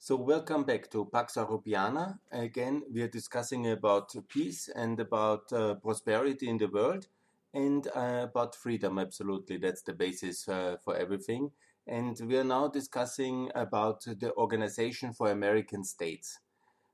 So welcome back to Pax Europiana. Again, we are discussing about peace and about uh, prosperity in the world and uh, about freedom. Absolutely, that's the basis uh, for everything. And we are now discussing about the Organization for American States.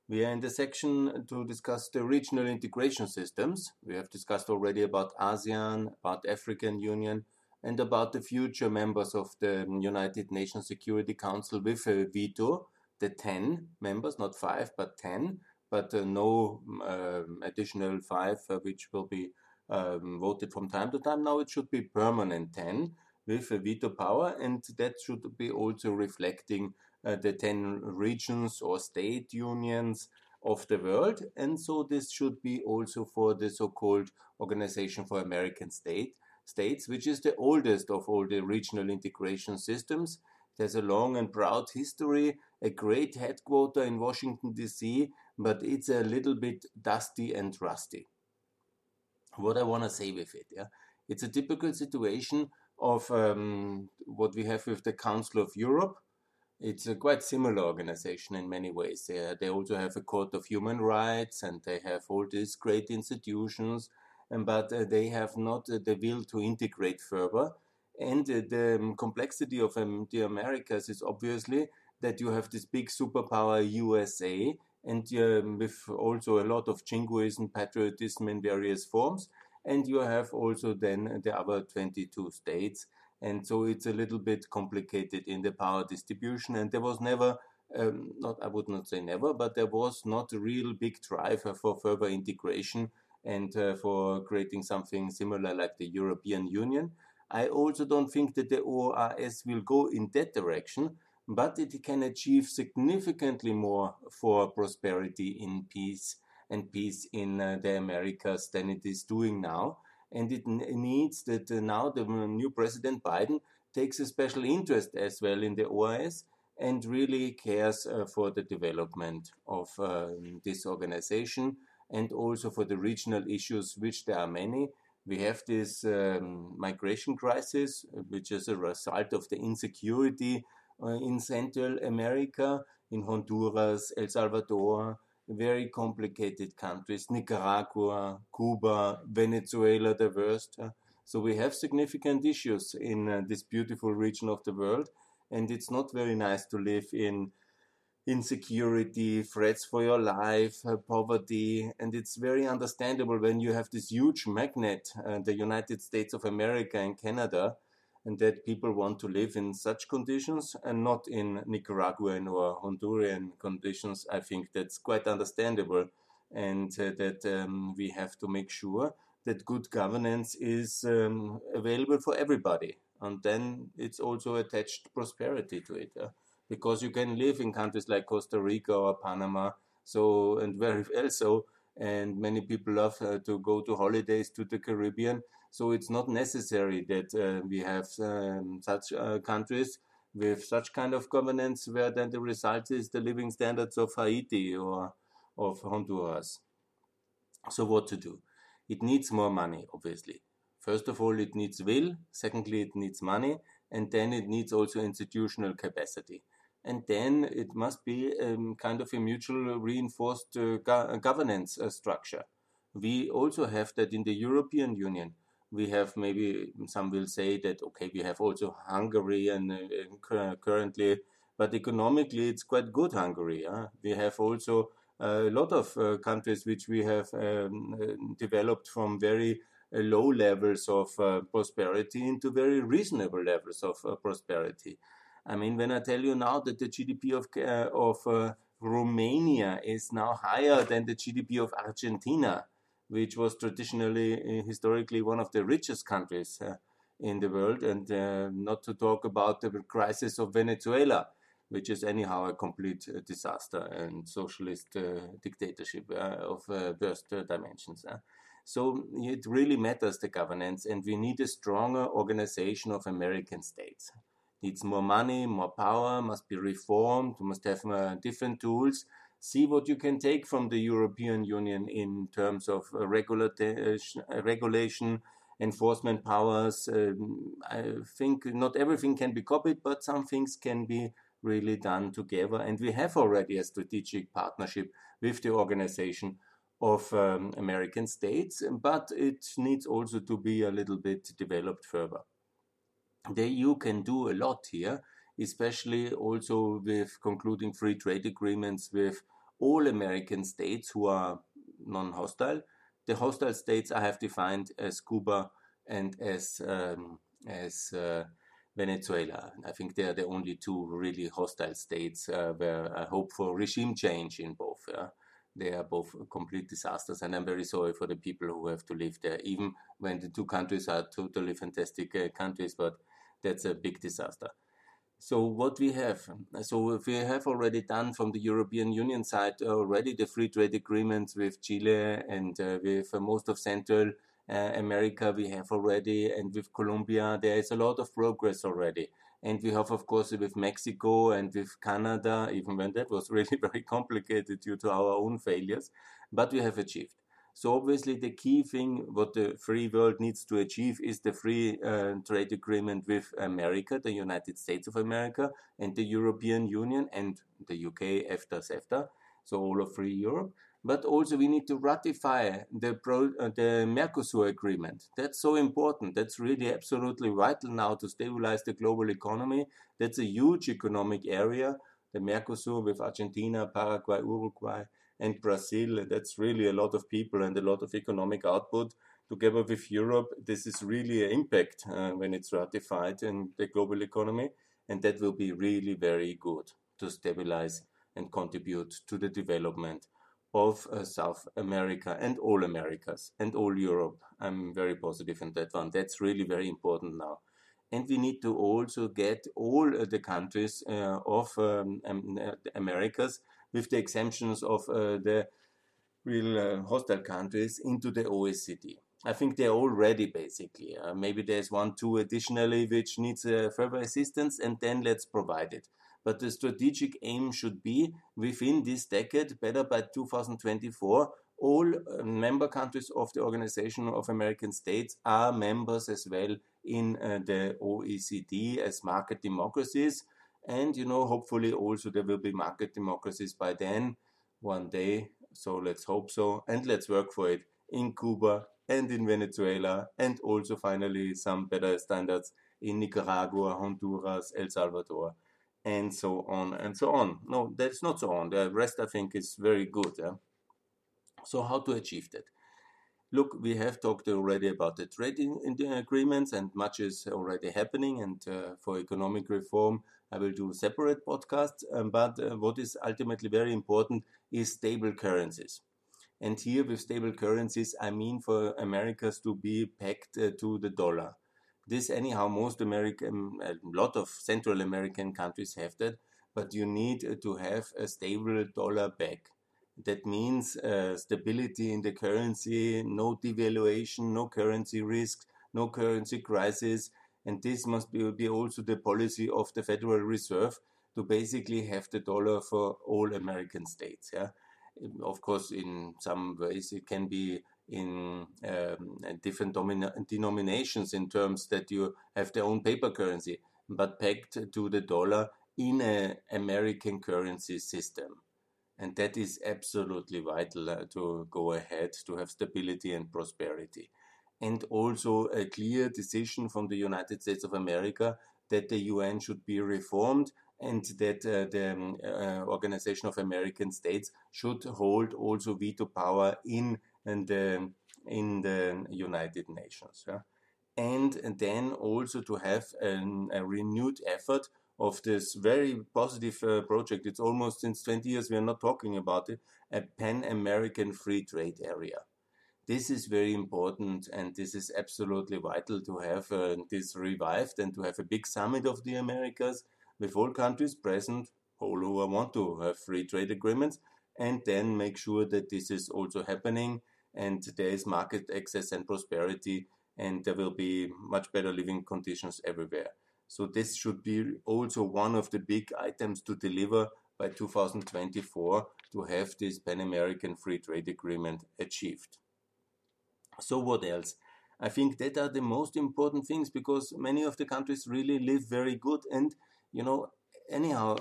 We are in the section to discuss the regional integration systems. We have discussed already about ASEAN, about African Union, and about the future members of the United Nations Security Council with a veto the 10 members, not five, but 10, but uh, no um, additional five, uh, which will be um, voted from time to time. Now it should be permanent 10 with a veto power, and that should be also reflecting uh, the 10 regions or state unions of the world. And so this should be also for the so called Organization for American State, States, which is the oldest of all the regional integration systems. Has a long and proud history a great headquarter in Washington, D.C., but it's a little bit dusty and rusty. What I want to say with it, yeah, it's a typical situation of um, what we have with the Council of Europe. It's a quite similar organization in many ways. They, they also have a Court of Human Rights and they have all these great institutions, and, but uh, they have not uh, the will to integrate further. And uh, the um, complexity of um, the Americas is obviously that you have this big superpower USA and um, with also a lot of jingoism, patriotism in various forms. And you have also then the other 22 states. And so it's a little bit complicated in the power distribution. And there was never, um, not I would not say never, but there was not a real big driver for further integration and uh, for creating something similar like the European Union. I also don't think that the OAS will go in that direction but it can achieve significantly more for prosperity in peace and peace in uh, the Americas than it is doing now. And it needs that uh, now the new President Biden takes a special interest as well in the OAS and really cares uh, for the development of uh, this organization and also for the regional issues, which there are many. We have this um, migration crisis, which is a result of the insecurity uh, in Central America, in Honduras, El Salvador, very complicated countries, Nicaragua, Cuba, Venezuela, the worst. So we have significant issues in uh, this beautiful region of the world, and it's not very nice to live in insecurity, threats for your life, uh, poverty, and it's very understandable when you have this huge magnet, uh, the United States of America and Canada, and that people want to live in such conditions and not in Nicaraguan or Honduran conditions. I think that's quite understandable, and uh, that um, we have to make sure that good governance is um, available for everybody, and then it's also attached prosperity to it. Uh, because you can live in countries like Costa Rica or Panama, so and very well so, and many people love uh, to go to holidays to the Caribbean so it's not necessary that uh, we have um, such uh, countries with such kind of governance where then the result is the living standards of Haiti or of Honduras. So what to do? It needs more money, obviously. First of all, it needs will. Secondly, it needs money. And then it needs also institutional capacity. And then it must be um, kind of a mutual reinforced uh, go governance uh, structure. We also have that in the European Union. We have maybe some will say that okay we have also Hungary and uh, currently but economically it's quite good Hungary we have also a lot of uh, countries which we have um, uh, developed from very uh, low levels of uh, prosperity into very reasonable levels of uh, prosperity I mean when I tell you now that the GDP of uh, of uh, Romania is now higher than the GDP of Argentina which was traditionally, uh, historically, one of the richest countries uh, in the world, and uh, not to talk about the crisis of Venezuela, which is anyhow a complete uh, disaster and socialist dictatorship of worst dimensions. So it really matters the governance, and we need a stronger organization of American states. Needs more money, more power, must be reformed, must have uh, different tools, see what you can take from the European Union in terms of uh, uh, regulation, enforcement powers. Um, I think not everything can be copied, but some things can be really done together. And we have already a strategic partnership with the organization of um, American states, but it needs also to be a little bit developed further. The EU can do a lot here, especially also with concluding free trade agreements with all American states who are non hostile. The hostile states I have defined as Cuba and as, um, as uh, Venezuela. I think they are the only two really hostile states uh, where I hope for regime change in both. Yeah? They are both complete disasters, and I'm very sorry for the people who have to live there, even when the two countries are totally fantastic uh, countries, but that's a big disaster. So what we have, so we have already done from the European Union side already the free trade agreements with Chile and uh, with most of Central uh, America we have already, and with Colombia there is a lot of progress already. And we have, of course, with Mexico and with Canada, even when that was really very complicated due to our own failures, but we have achieved. So obviously, the key thing what the free world needs to achieve is the free uh, trade agreement with America, the United States of America, and the European Union and the UK, EFTA, CEFTA, so all of free Europe. But also we need to ratify the pro, uh, the Mercosur agreement. That's so important. That's really absolutely vital now to stabilize the global economy. That's a huge economic area. The Mercosur with Argentina, Paraguay, Uruguay and Brazil. That's really a lot of people and a lot of economic output. Together with Europe, this is really an impact uh, when it's ratified in the global economy, and that will be really very good to stabilize and contribute to the development of uh, South America and all Americas and all Europe. I'm very positive in that one. That's really very important now. And we need to also get all uh, the countries uh, of um, uh, Americas with the exemptions of uh, the real uh, hostile countries into the OECD. I think they're already basically. Uh, maybe there's one, two additionally which needs uh, further assistance, and then let's provide it. But the strategic aim should be within this decade, better by 2024, all uh, member countries of the Organization of American States are members as well in uh, the OECD as market democracies. And, you know, hopefully also there will be market democracies by then, one day. So let's hope so. And let's work for it in Cuba and in Venezuela. And also finally some better standards in Nicaragua, Honduras, El Salvador, and so on and so on. No, that's not so on. The rest I think is very good. Yeah? So how to achieve that? Look, we have talked already about the trading agreements, and much is already happening. And uh, for economic reform, I will do separate podcasts. Um, but uh, what is ultimately very important is stable currencies. And here, with stable currencies, I mean for Americas to be pegged uh, to the dollar. This, anyhow, most American, a lot of Central American countries have that, but you need uh, to have a stable dollar back. That means uh, stability in the currency, no devaluation, no currency risk, no currency crisis. And this must be, be also the policy of the Federal Reserve to basically have the dollar for all American states. Yeah, of course, in some ways it can be in um, different denominations in terms that you have their own paper currency, but pegged to the dollar in an American currency system. And that is absolutely vital uh, to go ahead to have stability and prosperity. And also a clear decision from the United States of America that the UN should be reformed and that uh, the um, uh, Organization of American States should hold also veto power in, in, the, in the United Nations. Yeah? And, and then also to have an, a renewed effort of this very positive uh, project. It's almost since 20 years we are not talking about it, a pan American free trade area. This is very important and this is absolutely vital to have uh, this revived and to have a big summit of the Americas with all countries present, all who want to have free trade agreements, and then make sure that this is also happening and there is market access and prosperity and there will be much better living conditions everywhere. So this should be also one of the big items to deliver by 2024 to have this Pan American Free Trade Agreement achieved. So what else? I think that are the most important things because many of the countries really live very good and you know anyhow,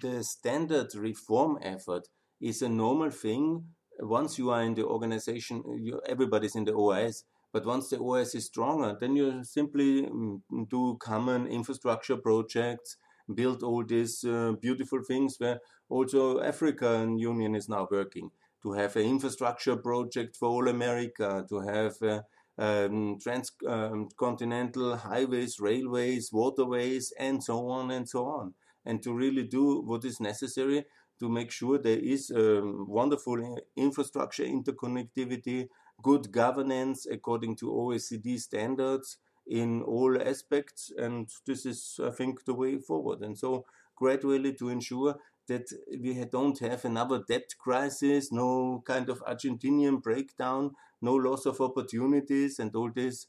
the standard reform effort is a normal thing. Once you are in the organization, you, everybody's in the OAS, but once the OAS is stronger, then you simply mm, do common infrastructure projects, build all these uh, beautiful things where also African Union is now working. To have an infrastructure project for all America, to have uh, um, transcontinental um, highways, railways, waterways, and so on and so on, and to really do what is necessary to make sure there is um, wonderful infrastructure interconnectivity, good governance according to OECD standards in all aspects, and this is, I think, the way forward. And so, gradually to ensure that we don't have another debt crisis, no kind of Argentinian breakdown, no loss of opportunities, and all these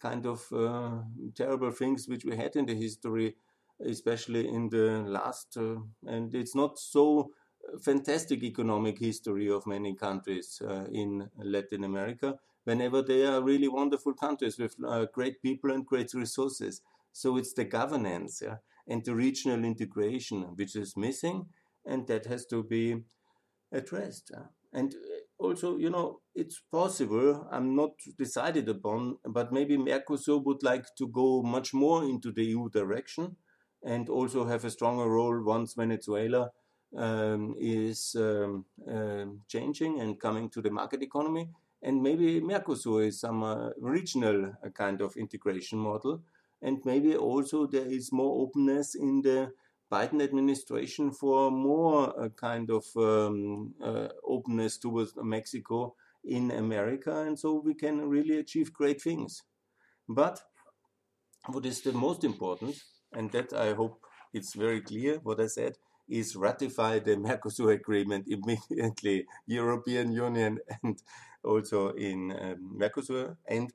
kind of uh, terrible things which we had in the history, especially in the last. Uh, and it's not so fantastic economic history of many countries uh, in Latin America. Whenever they are really wonderful countries with uh, great people and great resources. So it's the governance yeah, and the regional integration which is missing and that has to be addressed. And also, you know, it's possible, I'm not decided upon, but maybe Mercosur would like to go much more into the EU direction and also have a stronger role once Venezuela um, is um, uh, changing and coming to the market economy. And maybe Mercosur is some uh, regional uh, kind of integration model. And maybe also there is more openness in the Biden administration for more uh, kind of um, uh, openness towards Mexico in America, and so we can really achieve great things. But what is the most important, and that I hope it's very clear what I said, is ratify the Mercosur agreement immediately, European Union and also in um, Mercosur, and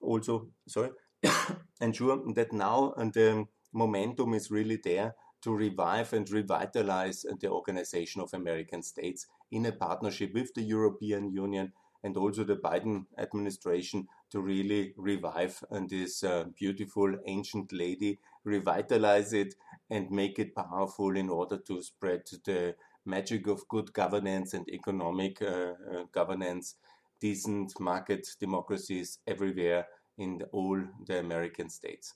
also sorry, ensure that now and the momentum is really there to revive and revitalize the Organization of American States in a partnership with the European Union and also the Biden administration to really revive and this uh, beautiful ancient lady, revitalize it and make it powerful in order to spread the magic of good governance and economic uh, uh, governance, decent market democracies everywhere in the, all the American states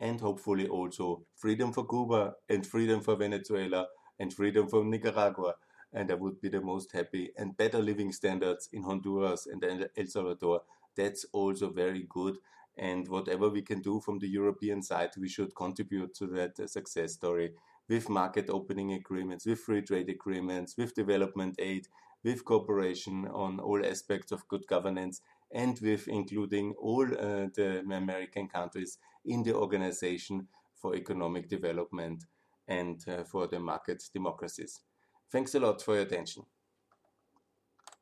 and hopefully also freedom for Cuba and freedom for Venezuela and freedom for Nicaragua. And I would be the most happy and better living standards in Honduras and El Salvador. That's also very good. And whatever we can do from the European side, we should contribute to that success story with market opening agreements, with free trade agreements, with development aid, with cooperation on all aspects of good governance, and with including all uh, the American countries in the Organization for Economic Development and uh, for the market democracies. Thanks a lot for your attention.